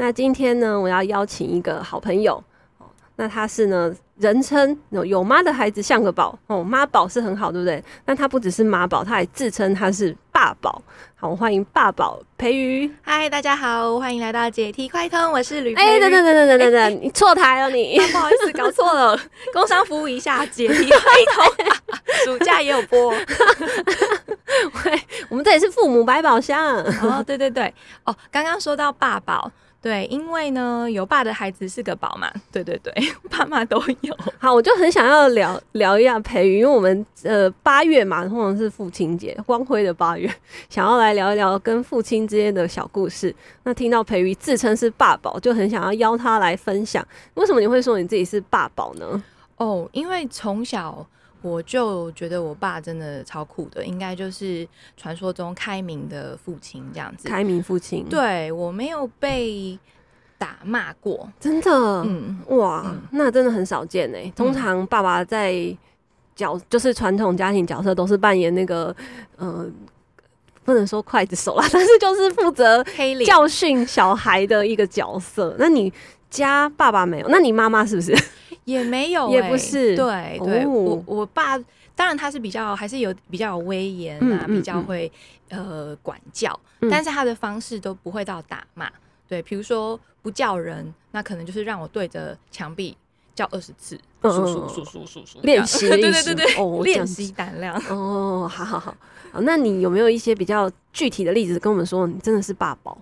那今天呢，我要邀请一个好朋友。那他是呢，人称有妈的孩子像个宝哦，妈宝是很好，对不对？那他不只是妈宝，他还自称他是爸宝。好，我欢迎爸宝培瑜。嗨，大家好，欢迎来到解题快通，我是吕。哎、欸，等等等等等等等，你错台了你，不好意思，搞错了。工商服务一下，解题快通，暑假也有播。喂，我们这里是父母百宝箱。哦，对对对，哦，刚刚说到爸宝。对，因为呢，有爸的孩子是个宝嘛。对对对，爸妈都有。好，我就很想要聊聊一下培育，因为我们呃八月嘛，通常是父亲节，光辉的八月，想要来聊一聊跟父亲之间的小故事。那听到培育自称是爸宝，就很想要邀他来分享。为什么你会说你自己是爸宝呢？哦，因为从小。我就觉得我爸真的超酷的，应该就是传说中开明的父亲这样子。开明父亲，对，我没有被打骂过，真的，嗯，哇，嗯、那真的很少见哎。通常爸爸在角，就是传统家庭角色都是扮演那个，呃，不能说刽子手啦，但是就是负责教训小孩的一个角色。那你家爸爸没有？那你妈妈是不是？也没有、欸，也不是，对对，哦、我我爸当然他是比较还是有比较有威严啊，嗯、比较会、嗯、呃管教，嗯、但是他的方式都不会到打骂，对，比如说不叫人，那可能就是让我对着墙壁叫二十次，数数数数数数，练习，对对对对，哦，练习胆量，哦，好好好，好，那你有没有一些比较具体的例子跟我们说，你真的是爸宝？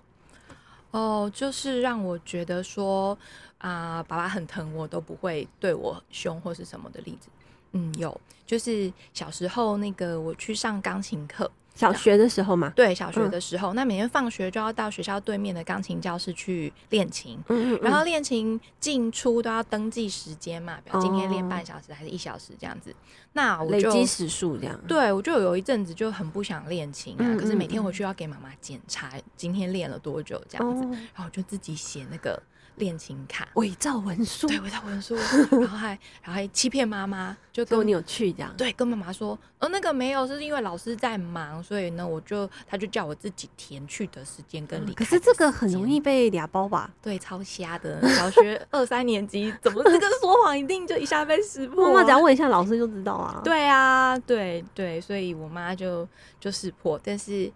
哦，就是让我觉得说。啊、呃，爸爸很疼我，都不会对我凶或是什么的例子。嗯，有，就是小时候那个我去上钢琴课，小学的时候嘛。对，小学的时候，嗯、那每天放学就要到学校对面的钢琴教室去练琴。嗯，嗯嗯。然后练琴进出都要登记时间嘛，比如今天练半小时还是一小时这样子。哦、那我就累积时数这样。对，我就有一阵子就很不想练琴啊，可是每天回去要给妈妈检查今天练了多久这样子，哦、然后我就自己写那个。练琴卡，伪造文书，对，伪造文书，然后还，然后还欺骗妈妈，就跟你有趣这样，对，跟妈妈说，哦，那个没有，是因为老师在忙，所以呢，我就，他就叫我自己填去的时间跟离开、嗯。可是这个很容易被俩包吧？对，超瞎的，小学二三年级怎么这个说谎一定就一下被识破？妈妈只要问一下老师就知道啊。对啊，对对，所以我妈就就识破，但是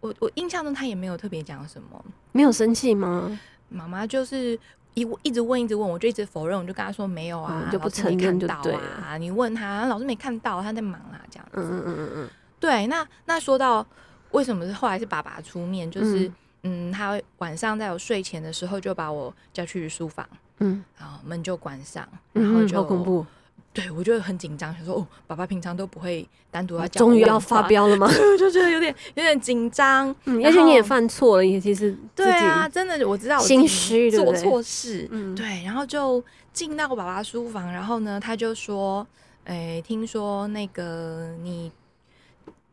我我印象中她也没有特别讲什么，没有生气吗？妈妈就是。一一直问，一直问，我就一直否认，我就跟他说没有啊，嗯、就不承认就对啊。你问他，老师没看到，他在忙啊，这样子。嗯嗯嗯嗯对，那那说到为什么是后来是爸爸出面，就是嗯，嗯，他晚上在我睡前的时候就把我叫去书房，嗯，然后门就关上，然后就、嗯、好恐怖。对，我就很紧张，想说哦，爸爸平常都不会单独要讲，终于要发飙了吗？我就觉得有点有点紧张。嗯，也许你也犯错了，也其实对啊，真的我知道我心虚，做错事，嗯，对。然后就进到爸爸书房，然后呢，他就说，哎，听说那个你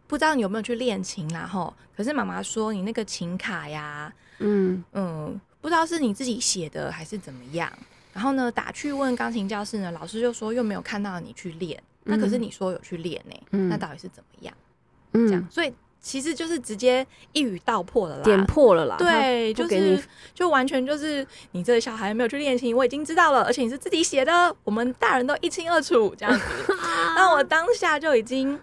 不知道你有没有去练琴啦？吼，可是妈妈说你那个琴卡呀，嗯嗯，不知道是你自己写的还是怎么样。然后呢，打去问钢琴教室呢，老师就说又没有看到你去练，嗯、那可是你说有去练呢，嗯、那到底是怎么样？嗯，这样，所以其实就是直接一语道破了啦，点破了啦。对，就是就完全就是你这个小孩没有去练琴，我已经知道了，而且你是自己写的，我们大人都一清二楚，这样子。那我当下就已经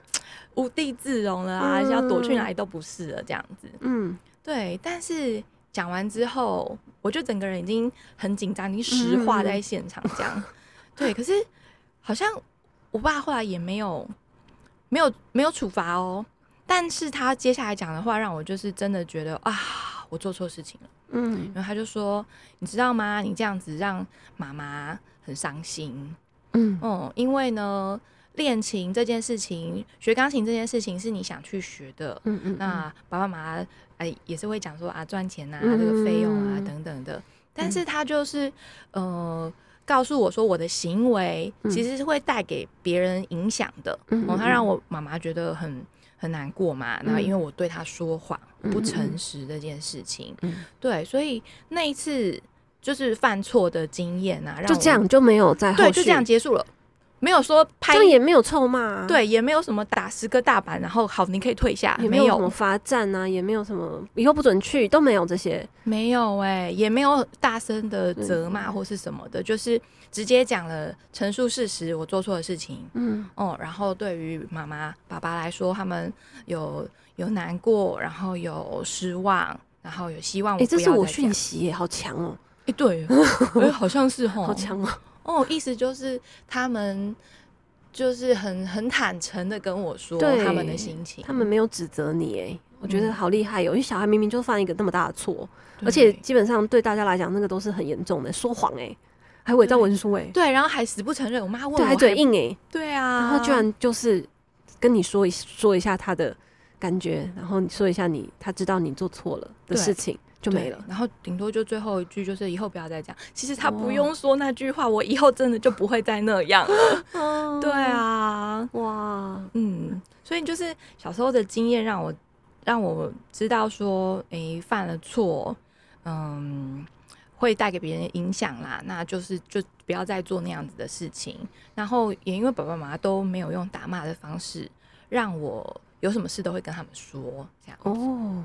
无地自容了啊，嗯、要躲去哪里都不是了，这样子。嗯，对，但是。讲完之后，我就整个人已经很紧张，已经石化在现场这样。嗯、对，可是好像我爸后来也没有没有没有处罚哦。但是他接下来讲的话，让我就是真的觉得啊，我做错事情了。嗯，然后他就说：“你知道吗？你这样子让妈妈很伤心。嗯，哦、嗯，因为呢。”练琴这件事情，学钢琴这件事情是你想去学的。嗯嗯。那爸爸妈妈哎也是会讲说啊，赚钱呐，这个费用啊等等的。但但是他就是呃。告诉我说，我的行为其实是会带给别人影响的。嗯，他让我妈妈觉得很很难过嘛。然后因为我对他说谎、不诚实这件事情，嗯对，所以那一次就是犯错的经验啊，就这样就没有再对，就这样结束了。没有说拍，也没有臭骂、啊，对，也没有什么打十个大板，然后好，你可以退下，也没有什么罚站啊，也没有什么以后不准去，都没有这些，没有哎、欸，也没有大声的责骂或是什么的，就是直接讲了陈述事实，我做错的事情，嗯。哦，然后对于妈妈爸爸来说，他们有有难过，然后有失望，然后有希望我，哎、欸，这是我讯息耶，好强哦，哎、欸，对，哎，好像是哦，好强哦。哦，意思就是他们就是很很坦诚的跟我说他们的心情，他们没有指责你，哎，我觉得好厉害哟、喔！因为小孩明明就犯一个那么大的错，而且基本上对大家来讲，那个都是很严重的，说谎哎，还伪造文书哎，对，然后还死不承认。我妈问还嘴硬哎，对啊，然后居然就是跟你说一说一下他的感觉，然后你说一下你他知道你做错了的事情。就没了，然后顶多就最后一句就是以后不要再讲。其实他不用说那句话，我以后真的就不会再那样了。对啊，哇，嗯，所以就是小时候的经验让我让我知道说，诶，犯了错，嗯，会带给别人影响啦。那就是就不要再做那样子的事情。然后也因为爸爸妈妈都没有用打骂的方式让我。有什么事都会跟他们说，这样哦，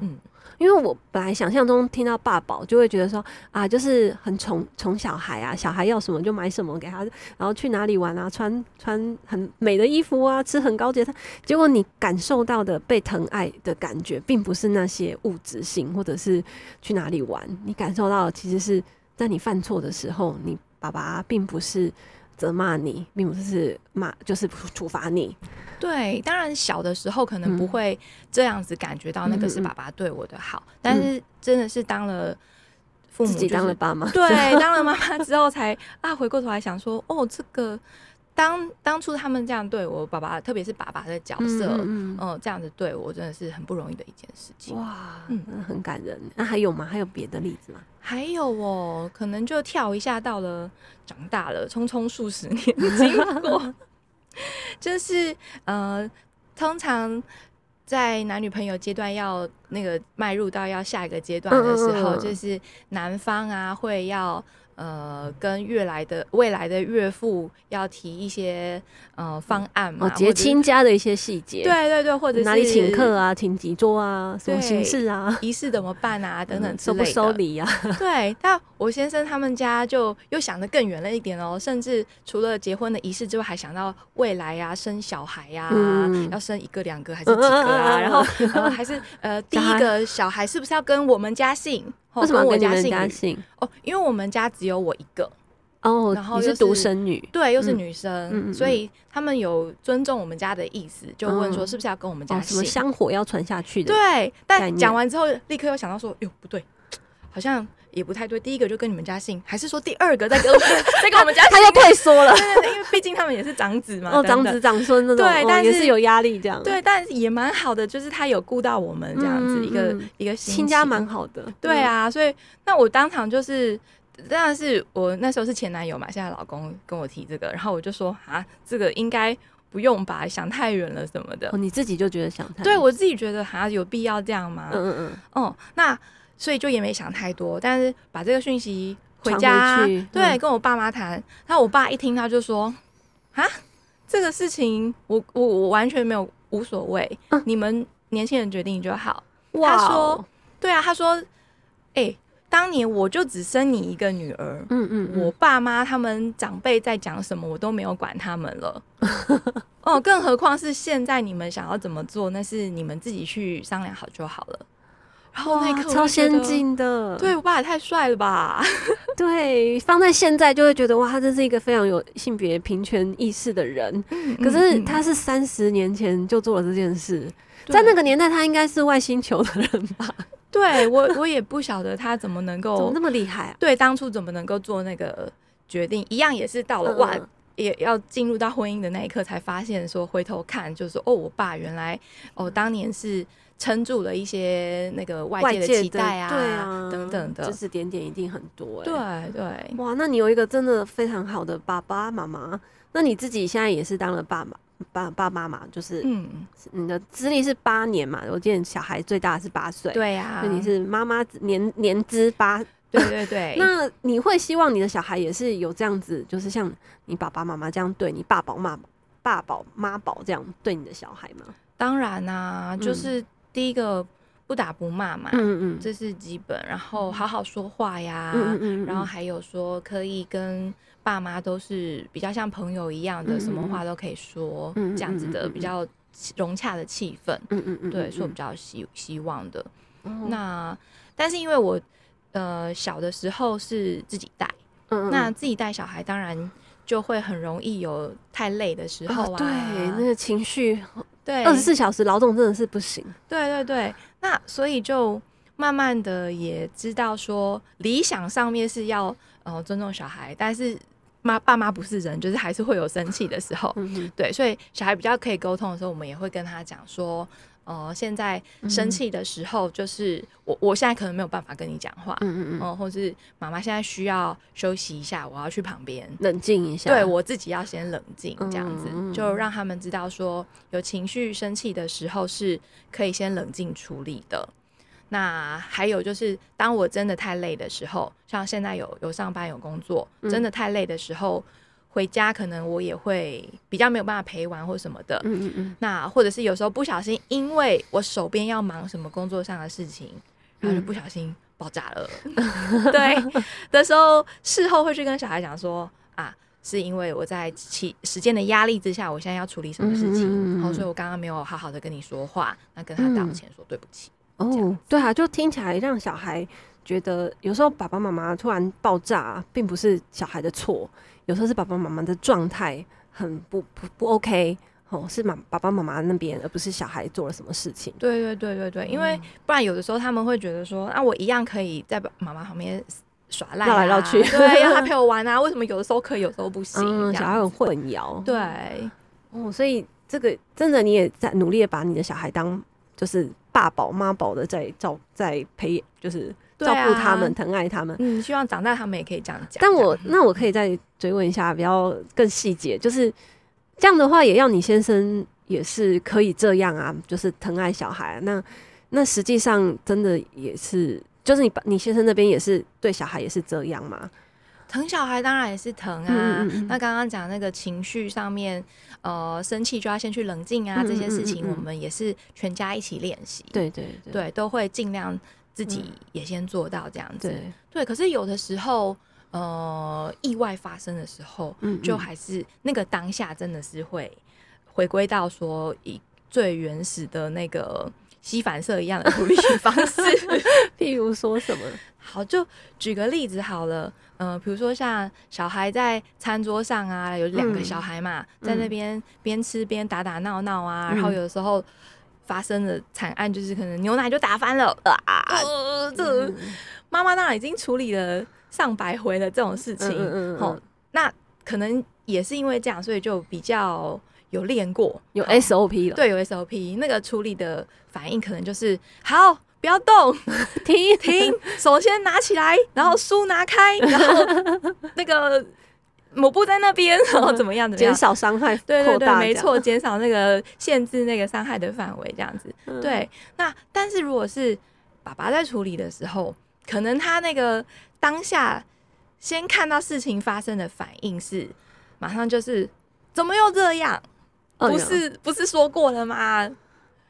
嗯，因为我本来想象中听到爸宝就会觉得说啊，就是很宠宠小孩啊，小孩要什么就买什么给他，然后去哪里玩啊，穿穿很美的衣服啊，吃很高级的。结果你感受到的被疼爱的感觉，并不是那些物质性，或者是去哪里玩，你感受到其实是在你犯错的时候，你爸爸并不是责骂你，并不是骂，就是处罚你。对，当然小的时候可能不会这样子感觉到那个是爸爸对我的好，嗯、但是真的是当了父母、就是，自己当了爸妈，对，当了妈妈之后才啊，回过头来想说，哦，这个当当初他们这样对我爸爸，特别是爸爸的角色，嗯，这样子对我真的是很不容易的一件事情。哇，嗯，很感人。那还有吗？还有别的例子吗？还有哦，可能就跳一下到了长大了，匆匆数十年经过。就是呃，通常在男女朋友阶段要那个迈入到要下一个阶段的时候，就是男方啊会要。呃，跟越来的未来的岳父要提一些呃方案嘛，结亲家的一些细节，对对对，或者是哪里请客啊，请几桌啊，什么形式啊，仪式怎么办啊，等等之类的，收不收礼啊？对，但我先生他们家就又想的更远了一点哦，甚至除了结婚的仪式之外，还想到未来呀，生小孩呀，要生一个、两个还是几个啊？然后呃，还是呃，第一个小孩是不是要跟我们家姓？为什么跟你们家姓？哦，因为我们家只有我一个哦，然后你是独生女，对，又是女生，所以他们有尊重我们家的意思，就问说是不是要跟我们家姓？什么香火要传下去的？对，但讲完之后，立刻又想到说，哟，不对，好像也不太对。第一个就跟你们家姓，还是说第二个再跟再 跟我们家姓？他又退缩了，对对对，因为毕竟他们也是长子嘛，哦，长子长孙那种，对，但是也是有压力这样。对，但也蛮好的，就是他有顾到我们这样子一个一个亲家蛮好的。对啊，所以。那我当场就是，当然是我那时候是前男友嘛，现在老公跟我提这个，然后我就说啊，这个应该不用吧，想太远了什么的。哦，你自己就觉得想太远？对我自己觉得好像有必要这样吗？嗯嗯嗯。哦，那所以就也没想太多，但是把这个讯息回家，回去对，嗯、跟我爸妈谈。然后我爸一听他就说啊，这个事情我我我完全没有无所谓，嗯、你们年轻人决定就好。他说，对啊，他说，哎、欸。当年我就只生你一个女儿，嗯嗯，我爸妈他们长辈在讲什么，我都没有管他们了。哦，更何况是现在你们想要怎么做，那是你们自己去商量好就好了。然后那刻超先进的，对我爸也太帅了吧？对，放在现在就会觉得哇，他真是一个非常有性别平权意识的人。可是他是三十年前就做了这件事，在那个年代他应该是外星球的人吧？对我，我也不晓得他怎么能够 怎么那么厉害啊？对，当初怎么能够做那个决定？一样也是到了哇，也要进入到婚姻的那一刻，才发现说回头看，就是说哦，我爸原来哦当年是撑住了一些那个外界的期待啊，对啊，等等的。指指点点一定很多，欸，对对，哇，那你有一个真的非常好的爸爸妈妈，那你自己现在也是当了爸爸爸爸妈妈，就是嗯，你的资历是八年嘛，我记得小孩最大是八岁，对呀，啊，那你是妈妈年年资八。对对对，那你会希望你的小孩也是有这样子，就是像你爸爸妈妈这样对你爸宝妈爸宝妈宝这样对你的小孩吗？当然啦、啊，就是第一个不打不骂嘛，嗯嗯，这是基本，然后好好说话呀，嗯嗯，然后还有说可以跟爸妈都是比较像朋友一样的，什么话都可以说，这样子的比较融洽的气氛，嗯嗯嗯，对，是我比较希希望的。那但是因为我。呃，小的时候是自己带，嗯，那自己带小孩，当然就会很容易有太累的时候啊。对，那个情绪，对，二十四小时劳动真的是不行。对对对，那所以就慢慢的也知道说，理想上面是要呃尊重小孩，但是妈爸妈不是人，就是还是会有生气的时候。嗯，对，所以小孩比较可以沟通的时候，我们也会跟他讲说。哦、呃，现在生气的时候，就是、嗯、我我现在可能没有办法跟你讲话，嗯嗯嗯，哦、呃，或是妈妈现在需要休息一下，我要去旁边冷静一下，对我自己要先冷静，这样子、嗯、就让他们知道说，有情绪生气的时候是可以先冷静处理的。那还有就是，当我真的太累的时候，像现在有有上班有工作，真的太累的时候。嗯回家可能我也会比较没有办法陪玩或什么的，嗯嗯嗯。那或者是有时候不小心，因为我手边要忙什么工作上的事情，然后就不小心爆炸了。嗯、对的时候，事后会去跟小孩讲说啊，是因为我在其时间的压力之下，我现在要处理什么事情，嗯嗯嗯嗯，然后所以我刚刚没有好好的跟你说话，那跟他道歉说对不起。哦，对啊，就听起来让小孩觉得有时候爸爸妈妈突然爆炸，并不是小孩的错。有时候是爸爸妈妈的状态很不不不 OK 哦，是妈爸爸妈妈那边，而不是小孩做了什么事情。对对对对对，因为不然有的时候他们会觉得说，啊，我一样可以在妈妈旁边耍赖、啊，绕来绕去，对，让他 陪我玩啊。为什么有的时候可以，有时候不行？嗯、小孩很混淆。对，哦，所以这个真的你也在努力的把你的小孩当就是爸宝妈宝的在照在培，就是。照顾他们，疼爱他们。嗯，希望长大他们也可以这样讲。但我那我可以再追问一下，比较更细节，就是这样的话，也要你先生也是可以这样啊，就是疼爱小孩。那那实际上真的也是，就是你你先生那边也是对小孩也是这样吗？疼小孩当然也是疼啊。嗯嗯嗯，那刚刚讲那个情绪上面，呃，生气就要先去冷静啊，这些事情我们也是全家一起练习。对对对，都会尽量。自己也先做到这样子，嗯、对，对。可是有的时候，呃，意外发生的时候，嗯嗯就还是那个当下，真的是会回归到说以最原始的那个吸反射一样的处理方式。譬如说什么？好，就举个例子好了，呃，比如说像小孩在餐桌上啊，有两个小孩嘛，嗯、在那边边吃边打打闹闹啊，嗯、然后有的时候。发生的惨案就是可能牛奶就打翻了啊！呃，这妈妈当然已经处理了上百回了这种事情，嗯嗯嗯，那可能也是因为这样，所以就比较有练过，有 SOP 了。对，有 SOP，那个处理的反应可能就是好，不要动，停一停，首先拿起来，然后书拿开，然后 那个。抹布在那边，然后怎么样？怎么样？减少伤害，对对对，没错，减少那个限制那个伤害的范围，这样子。嗯、对，那但是如果是爸爸在处理的时候，可能他那个当下先看到事情发生的反应是，马上就是怎么又这样？不是不是说过了吗？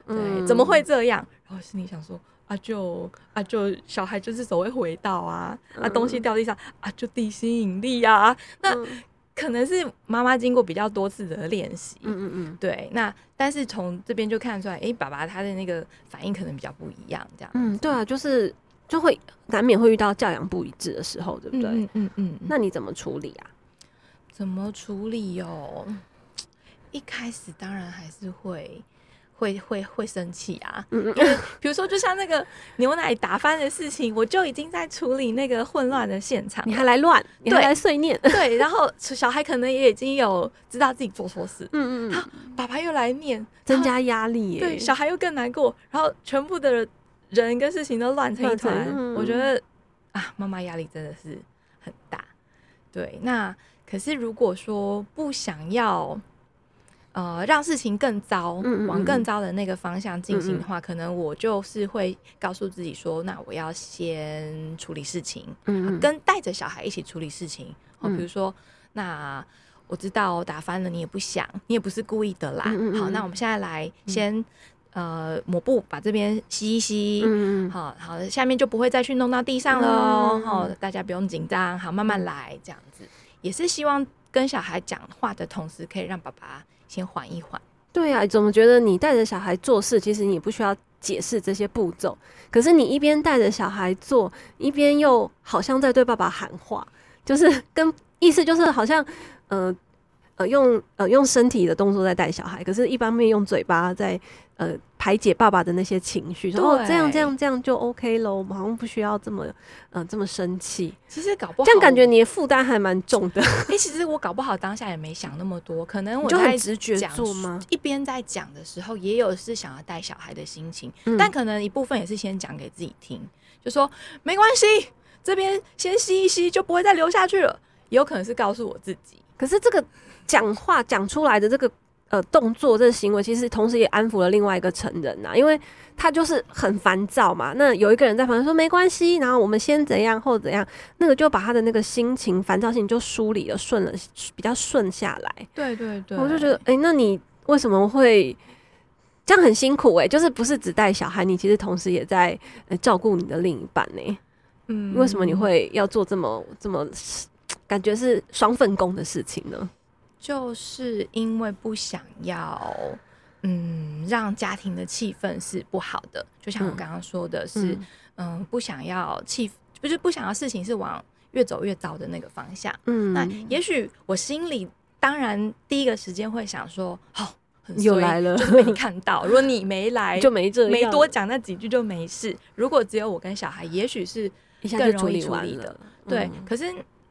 嗯、对，怎么会这样？然后心里想说。啊就啊就小孩就是手会回到啊，嗯、啊东西掉地上啊就地心引力啊，那、嗯、可能是妈妈经过比较多次的练习，嗯嗯嗯，对，那但是从这边就看出来，哎、欸，爸爸他的那个反应可能比较不一样，这样，嗯，对啊，就是就会难免会遇到教养不一致的时候，对不对？嗯嗯，嗯嗯，那你怎么处理啊？怎么处理哟、哦？一开始当然还是会。会会会生气啊，因为比如说，就像那个牛奶打翻的事情，我就已经在处理那个混乱的现场，你还来乱，你还来碎念，对，然后小孩可能也已经有知道自己做错事，嗯嗯，好，爸爸又来念，增加压力耶，对，小孩又更难过，然后全部的人跟事情都乱成一团，嗯、我觉得啊，妈妈压力真的是很大，对，那可是如果说不想要。呃，让事情更糟，嗯嗯嗯，往更糟的那个方向进行的话，可能我就是会告诉自己说，那我要先处理事情，跟带着小孩一起处理事情。哦，比如说，那我知道打翻了，你也不想，你也不是故意的啦。好，那我们现在来先，嗯、呃抹布，把这边吸一吸。嗯嗯，好下面就不会再去弄到地上了哦。好，嗯嗯，大家不用紧张，好，慢慢来，这样子也是希望跟小孩讲话的同时，可以让爸爸。先缓一缓。对、啊，怎么觉得你带着小孩做事，其实你不需要解释这些步骤。可是你一边带着小孩做，一边又好像在对爸爸喊话，就是跟意思就是好像，呃呃，用呃用身体的动作在带小孩，可是一方面用嘴巴在。呃，排解爸爸的那些情绪，说哦，这样这样这样就 OK 喽，我们好像不需要这么，嗯、呃，这么生气。其实搞不好这样感觉你的负担还蛮重的。哎、欸，其实我搞不好当下也没想那么多，可能我就很直觉做吗？一边在讲的时候，也有是想要带小孩的心情，嗯、但可能一部分也是先讲给自己听，就说没关系，这边先吸一吸就不会再流下去了。也有可能是告诉我自己，可是这个讲话讲出来的这个。呃，动作这个行为其实同时也安抚了另外一个成人呐，因为他就是很烦躁嘛。那有一个人在旁边说没关系，然后我们先怎样后怎样，那个就把他的那个心情烦躁性就梳理了顺了，比较顺下来。对对对，我就觉得，哎、欸，那你为什么会这样很辛苦、欸？哎，就是不是只带小孩，你其实同时也在照顾你的另一半呢、欸？嗯，为什么你会要做这么这么感觉是双份工的事情呢？就是因为不想要，嗯，让家庭的气氛是不好的。就像我刚刚说的是，嗯，嗯，不想要气，不是不想要事情是往越走越糟的那个方向。嗯，那也许我心里当然第一个时间会想说，哦，很又来了，就被你看到。如果你没来，就没这，没多讲那几句就没事。如果只有我跟小孩，也许是更容易处理的。理对，嗯，可是。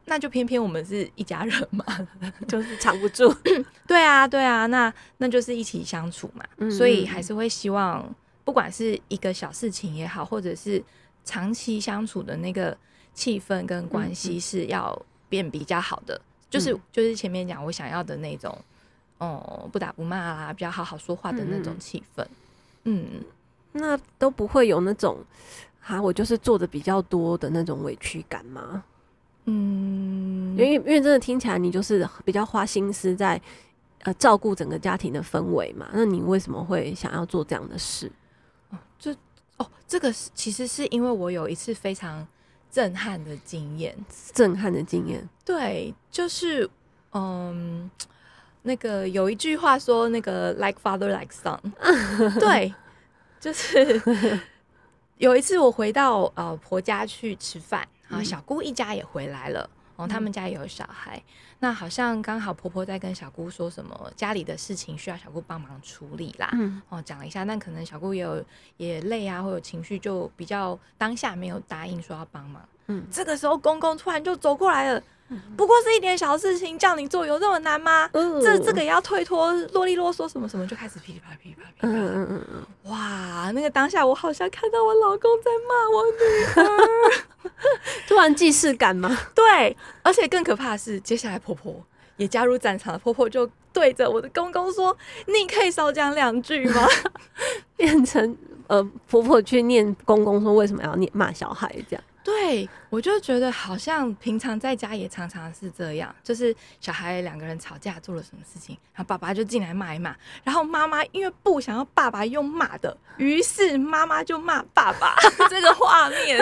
那就偏偏我们是一家人嘛，就是藏不住。对啊，对啊，那那就是一起相处嘛，嗯嗯，所以还是会希望，不管是一个小事情也好，或者是长期相处的那个气氛跟关系是要变比较好的。就是就是前面讲我想要的那种，哦，不打不骂啦，比较好好说话的那种气氛。嗯，嗯，那都不会有那种啊，我就是做的比较多的那种委屈感吗？嗯，因为因为真的听起来你就是比较花心思在呃照顾整个家庭的氛围嘛，那你为什么会想要做这样的事？哦，这哦，这个是其实是因为我有一次非常震撼的经验，震撼的经验，对，就是嗯，那个有一句话说那个 like father like son，对，就是 有一次我回到呃婆家去吃饭。啊，小姑一家也回来了，哦，他们家也有小孩，嗯、那好像刚好婆婆在跟小姑说什么家里的事情需要小姑帮忙处理啦，嗯、哦，讲了一下，但可能小姑也有也累啊，或有情绪，就比较当下没有答应说要帮忙，嗯，这个时候公公突然就走过来了。不过是一点小事情，叫你做有这么难吗？嗯、这这个也要推脱，啰里啰嗦什么什么，就开始噼里啪啦噼里啪啦噼里啪啦。嗯嗯嗯哇，那个当下我好像看到我老公在骂我女儿，突然既视感吗？对，而且更可怕的是，接下来婆婆也加入战场了。婆婆就对着我的公公说：“你可以少讲两句吗？” 变成呃，婆婆去念公公说为什么要念骂小孩这样。对，我就觉得好像平常在家也常常是这样，就是小孩两个人吵架做了什么事情，然后爸爸就进来骂一骂，然后妈妈因为不想要爸爸用骂的，于是妈妈就骂爸爸。这个画面，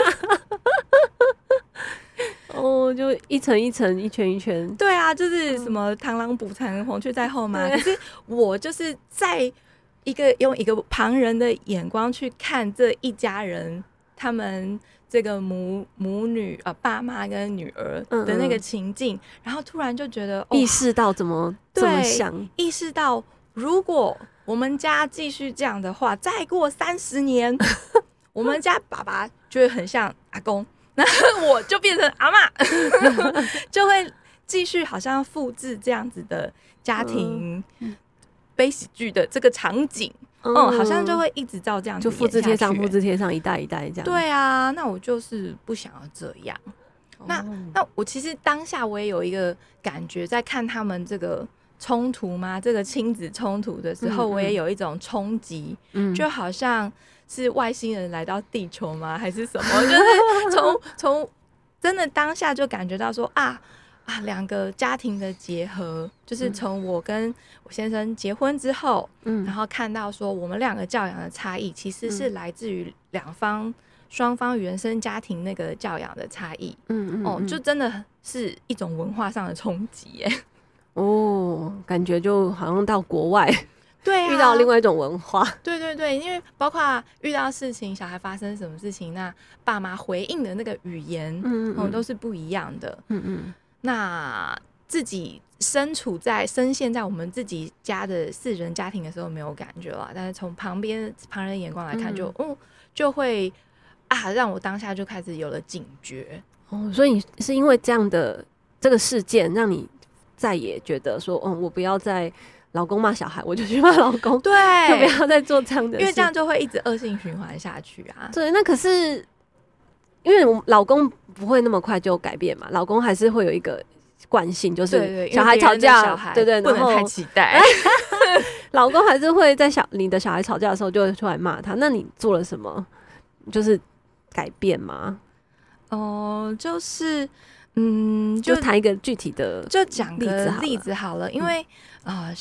哦，就一层一层，一圈一圈。对啊，就是什么螳螂捕蝉，黄雀在后嘛。可是我就是在一个用一个旁人的眼光去看这一家人，他们。这个母母女呃，爸妈跟女儿的那个情境，嗯嗯，然后突然就觉得、哦、意识到怎么这么想，意识到如果我们家继续这样的话，再过三十年，我们家爸爸就会很像阿公，那我就变成阿嬷，就会继续好像复制这样子的家庭悲喜剧的这个场景。嗯，好像就会一直照这样子，就复制贴上，复制贴上，一代一代这样。对啊，那我就是不想要这样。那那我其实当下我也有一个感觉，在看他们这个冲突嘛，这个亲子冲突的时候，我也有一种冲击，嗯，就好像是外星人来到地球吗？还是什么？就是从 从真的当下就感觉到说啊。啊，两个家庭的结合，就是从我跟我先生结婚之后，嗯，然后看到说我们两个教养的差异，其实是来自于两方双方原生家庭那个教养的差异，嗯嗯，哦，就真的是一种文化上的冲击耶，哦，感觉就好像到国外，对啊，遇到另外一种文化，对对对，因为包括遇到事情，小孩发生什么事情，那爸妈回应的那个语言，嗯嗯，嗯，都是不一样的，嗯嗯。那自己身处在深陷在我们自己家的四人家庭的时候没有感觉了，但是从旁边旁人的眼光来看就，就嗯，嗯就会啊，让我当下就开始有了警觉哦。所以你是因为这样的这个事件，让你再也觉得说，嗯，我不要再老公骂小孩，我就去骂老公，对，就不要再做这样的事，因为这样就会一直恶性循环下去啊。对，那可是。因为我老公不会那么快就改变嘛，老公还是会有一个惯性，就是小孩吵架，对对，不能太期待。老公还是会在小你的小孩吵架的时候就会出来骂他。那你做了什么？就是改变吗？哦、呃，就是嗯，就谈一个具体的，就讲个例子好了。因为啊、呃，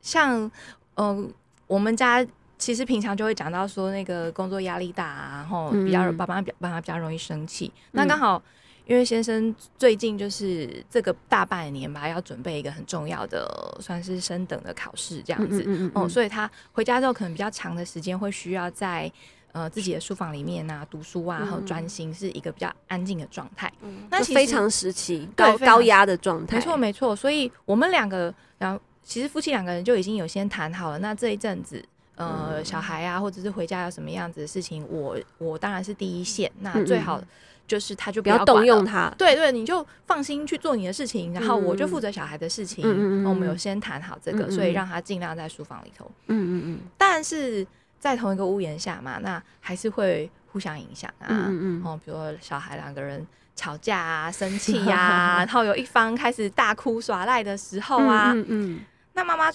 像嗯、呃，我们家。其实平常就会讲到说那个工作压力大啊，然后比较爸妈比爸妈比较容易生气。嗯、那刚好因为先生最近就是这个大半年吧，要准备一个很重要的算是升等的考试这样子，嗯，嗯，嗯，嗯，所以他回家之后可能比较长的时间会需要在呃自己的书房里面啊读书啊，然后专心是一个比较安静的状态。嗯，那非常时期高高压的状态，没错没错。所以我们两个，然后其实夫妻两个人就已经有先谈好了，那这一阵子。呃，小孩啊，或者是回家有什么样子的事情，我我当然是第一线。那最好就是他就不要，动用他，对对，你就放心去做你的事情，然后我就负责小孩的事情。嗯嗯，我们有先谈好这个，所以让他尽量在书房里头。嗯嗯嗯。但是在同一个屋檐下嘛，那还是会互相影响啊。嗯嗯，哦，比如说小孩两个人吵架啊、生气呀、啊，然后有一方开始大哭耍赖的时候啊，嗯，嗯，嗯，那妈妈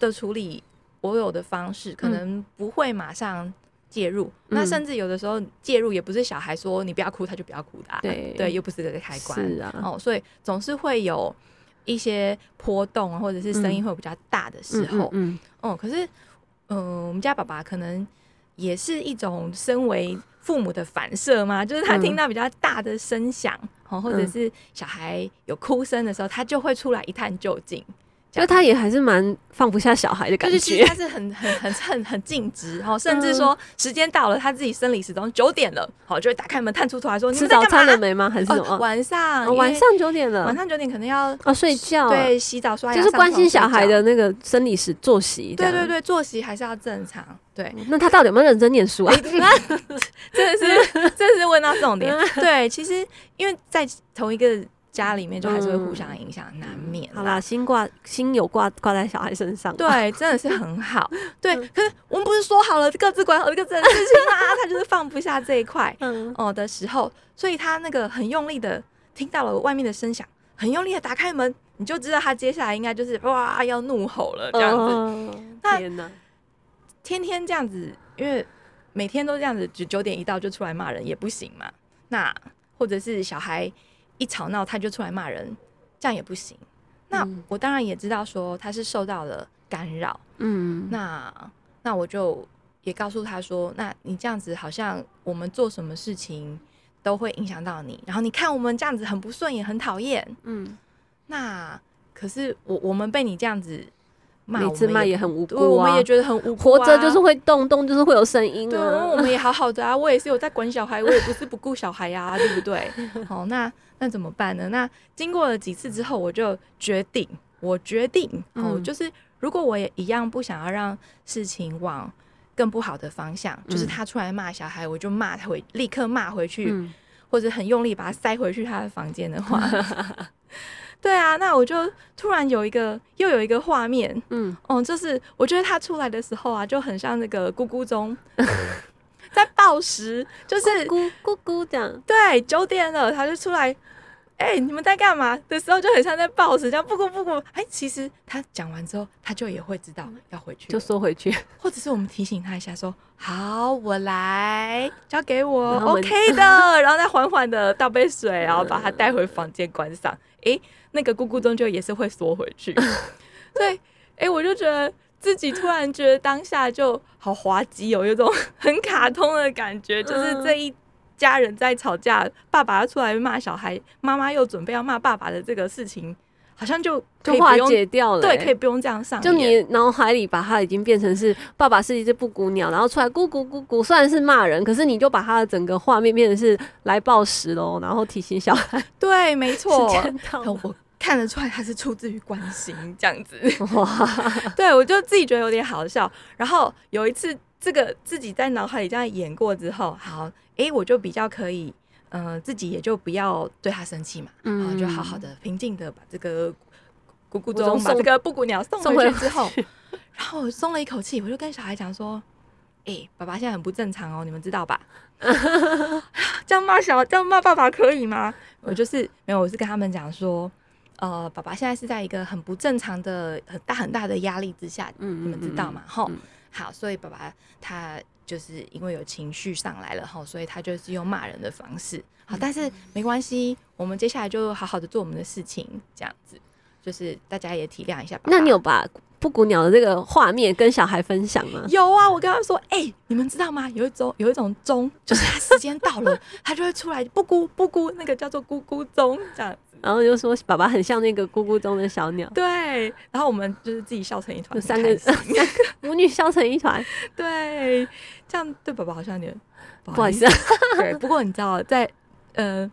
的处理。我有的方式可能不会马上介入，嗯、那甚至有的时候介入也不是小孩说你不要哭，他就不要哭的、啊，对。对，又不是个开关，是啊，哦，所以总是会有一些波动，或者是声音会比较大的时候，嗯，嗯，嗯，哦，可是，嗯、呃，我们家爸爸可能也是一种身为父母的反射嘛，就是他听到比较大的声响，或者是小孩有哭声的时候，他就会出来一探究竟。就他也还是蛮放不下小孩的感觉，就是其实他是很很很很很尽职，哈，甚至说时间到了，他自己生理时钟九点了，好，就会打开门探出头来说：“吃早餐了没吗？还是什么？”晚上，晚上九点了，晚上九点可能要哦睡觉，对，洗澡刷牙，就是关心小孩的那个生理时作息，对对对，作息还是要正常。对，那他到底有没有认真念书啊？真的是，真的是问到重点。对，其实因为在同一个。家里面就还是会互相影响，难免。好啦，心挂心有挂挂在小孩身上，对，真的是很好。对，可是我们不是说好了各自管好各自的事情吗？他就是放不下这一块，哦的时候，所以他那个很用力的听到了外面的声响，很用力的打开门，你就知道他接下来应该就是哇要怒吼了这样子。那天哪，天天这样子，因为每天都这样子，九九点一到就出来骂人也不行嘛。那或者是小孩。一吵闹他就出来骂人，这样也不行。那我当然也知道说他是受到了干扰，嗯，那那我就也告诉他说，那你这样子好像我们做什么事情都会影响到你，然后你看我们这样子很不顺眼，很讨厌，嗯，那可是我我们被你这样子。每次骂也很无辜啊，我们也觉得很无辜。活着就是会动，动就是会有声音啊。对，我们也好好的啊，我也是有在管小孩，我也不是不顾小孩呀，对不对？好，那那怎么办呢？那经过了几次之后，我就决定，我决定，哦，就是如果我也一样不想要让事情往更不好的方向，嗯、就是他出来骂小孩，我就骂他回，立刻骂回去，嗯、或者很用力把他塞回去他的房间的话，对啊，那我就突然有一个又有一个画面，嗯，哦，就是我觉得他出来的时候啊，就很像那个咕咕钟。在报时，就是咕咕咕这样。对，九点了，他就出来。哎、欸，你们在干嘛的时候，就很像在报时，这样不咕不咕。哎、欸，其实他讲完之后，他就也会知道要回去，就缩回去，或者是我们提醒他一下，说好，我来，交给我，OK 的，然后再缓缓的倒杯水，然后把他带回房间关上。哎、欸，那个咕咕钟就也是会缩回去。对，哎、欸，我就觉得。自己突然觉得当下就好滑稽哦，有种很卡通的感觉，就是这一家人在吵架，爸爸要出来骂小孩，妈妈又准备要骂爸爸的这个事情，好像就就化解掉了。对，可以不用这样上。就你脑海里把它已经变成是爸爸是一只布谷鸟，然后出来咕咕咕咕，虽然是骂人，可是你就把它的整个画面变成是来报时喽，然后提醒小孩。对，没错。时间到了。看得出来它是出自于关心这样子，哇！对，我就自己觉得有点好笑。然后有一次，这个自己在脑海里这样演过之后，好，哎、欸，我就比较可以，嗯、呃，自己也就不要对他生气嘛，嗯，然后就好好的、平静的把这个咕咕钟把这个布谷鸟送回去之后，然后我松了一口气，我就跟小孩讲说：“哎、欸，爸爸现在很不正常哦，你们知道吧？这样骂小，这样骂爸爸可以吗？”我就是没有，我是跟他们讲说。呃，爸爸现在是在一个很不正常的、很大很大的压力之下，嗯，你们知道吗？吼、嗯，好，所以爸爸他就是因为有情绪上来了，哈，所以他就是用骂人的方式。好，但是没关系，我们接下来就好好的做我们的事情，这样子，就是大家也体谅一下爸爸。那你有把布谷鸟的这个画面跟小孩分享吗？有啊，我跟他说，哎、欸，你们知道吗？有一种有一种钟，就是他时间到了，它就会出来布谷布谷，那个叫做咕咕钟，这样。然后就说爸爸很像那个咕咕钟的小鸟，对。然后我们就是自己笑成一团，三个三个母女笑成一团，对。这样对爸爸好像有点不好意思。对，不过你知道，在呃，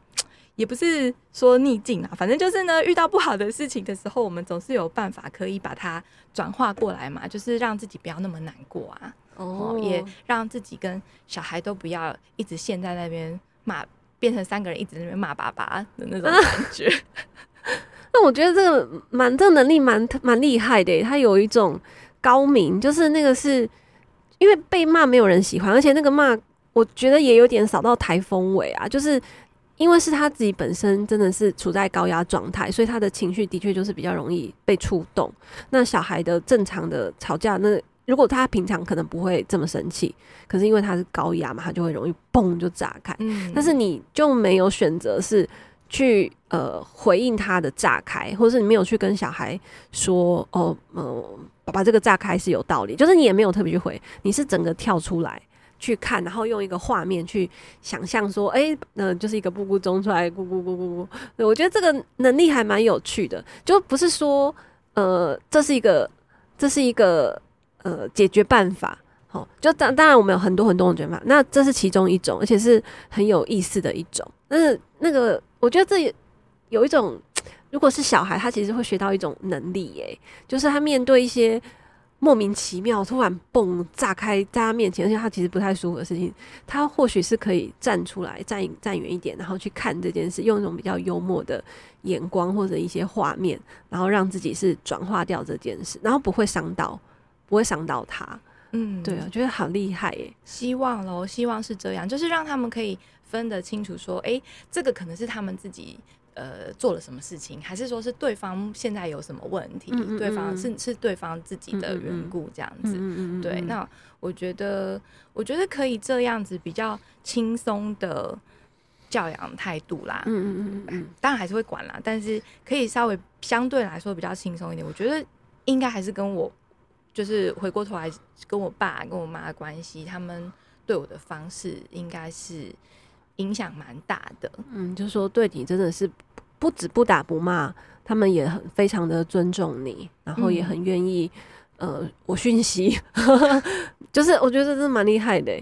也不是说逆境啊，反正就是呢，遇到不好的事情的时候，我们总是有办法可以把它转化过来嘛，就是让自己不要那么难过啊。哦。也让自己跟小孩都不要一直陷在那边骂。变成三个人一直在那边骂爸爸的那种感觉，那我觉得这个蛮这个能力蛮蛮厉害的，他有一种高明，就是那个是因为被骂没有人喜欢，而且那个骂我觉得也有点扫到台风尾啊，就是因为是他自己本身真的是处在高压状态，所以他的情绪的确就是比较容易被触动。那小孩的正常的吵架那。如果他平常可能不会这么生气，可是因为他是高压嘛，他就会容易嘣就炸开。嗯，但是你就没有选择是去呃回应他的炸开，或者是你没有去跟小孩说哦，呃，爸爸这个炸开是有道理，就是你也没有特别去回，你是整个跳出来去看，然后用一个画面去想象说，哎、欸，那、就是一个布谷钟出来，咕咕咕咕咕。对，我觉得这个能力还蛮有趣的，就不是说呃，这是一个，这是一个。呃，解决办法，好，就当当然我们有很多很多种解决办法，那这是其中一种，而且是很有意思的一种。但是那个，我觉得这有一种，如果是小孩，他其实会学到一种能力，耶，就是他面对一些莫名其妙突然蹦炸开在他面前，而且他其实不太舒服的事情，他或许是可以站出来，站站远一点，然后去看这件事，用一种比较幽默的眼光或者一些画面，然后让自己是转化掉这件事，然后不会伤到。不会伤到他，嗯，对啊，我觉得好厉害耶！希望喽，希望是这样，就是让他们可以分得清楚，说，哎、欸，这个可能是他们自己呃做了什么事情，还是说是对方现在有什么问题，嗯嗯嗯对方是是对方自己的缘故这样子，对。那我觉得，我觉得可以这样子比较轻松的教养态度啦，嗯嗯嗯嗯，当然还是会管啦，但是可以稍微相对来说比较轻松一点。我觉得应该还是跟我。就是回过头来跟我爸跟我妈的关系，他们对我的方式应该是影响蛮大的。嗯，就是说对你真的是不止不打不骂，他们也很非常的尊重你，然后也很愿意、嗯、呃我讯息，就是我觉得这是蛮厉害的。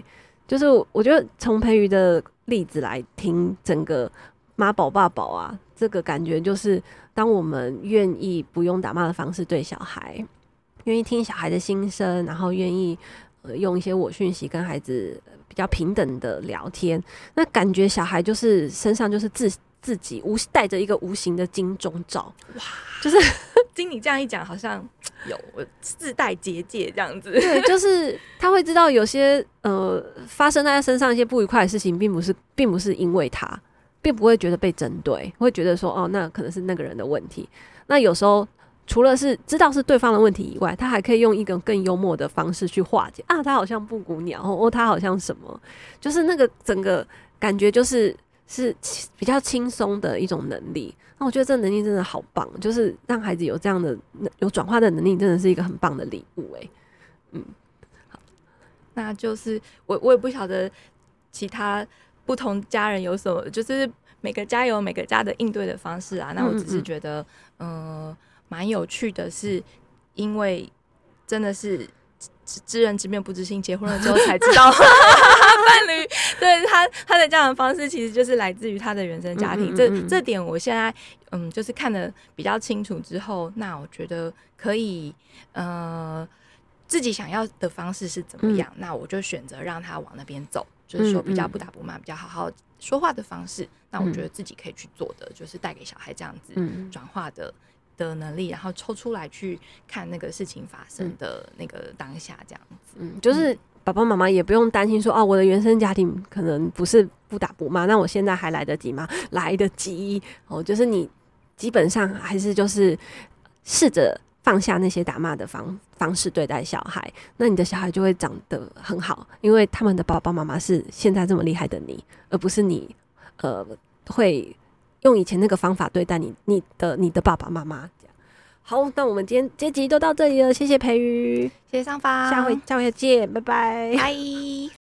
就是我觉得从培瑜的例子来听，整个妈宝爸宝啊，这个感觉就是当我们愿意不用打骂的方式对小孩。愿意听小孩的心声，然后愿意呃用一些我讯息跟孩子比较平等的聊天，那感觉小孩就是身上就是自自己无带着一个无形的金钟罩，哇，就是 经你这样一讲，好像有自带结界这样子，对，就是他会知道有些呃发生在他身上一些不愉快的事情，并不是并不是因为他，并不会觉得被针对，会觉得说哦，那可能是那个人的问题，那有时候。除了是知道是对方的问题以外，他还可以用一个更幽默的方式去化解啊。他好像布谷鸟哦，他好像什么，就是那个整个感觉就是是比较轻松的一种能力。那我觉得这能力真的好棒，就是让孩子有这样的有转化的能力，真的是一个很棒的礼物诶。嗯，好，那就是我我也不晓得其他不同家人有什么，就是每个家有每个家的应对的方式啊。那我只是觉得，嗯，嗯。呃蛮有趣的是，因为真的是知知人知面不知心，结婚了之后才知道 伴侣对他他的这样的方式，其实就是来自于他的原生家庭。嗯嗯嗯嗯这这点我现在嗯，就是看的比较清楚之后，那我觉得可以呃，自己想要的方式是怎么样，嗯、那我就选择让他往那边走，就是说比较不打不骂，比较好好说话的方式。那我觉得自己可以去做的，就是带给小孩这样子转化的。的能力，然后抽出来去看那个事情发生的那个当下，这样子，嗯，就是爸爸妈妈也不用担心说，哦，我的原生家庭可能不是不打不骂，那我现在还来得及吗？来得及哦，就是你基本上还是就是试着放下那些打骂的方方式对待小孩，那你的小孩就会长得很好，因为他们的爸爸妈妈是现在这么厉害的你，而不是你呃会。用以前那个方法对待你，你的你的爸爸妈妈这样。好，那我们今天这集都到这里了，谢谢培瑜，谢谢上方，下回下回见，拜拜，拜。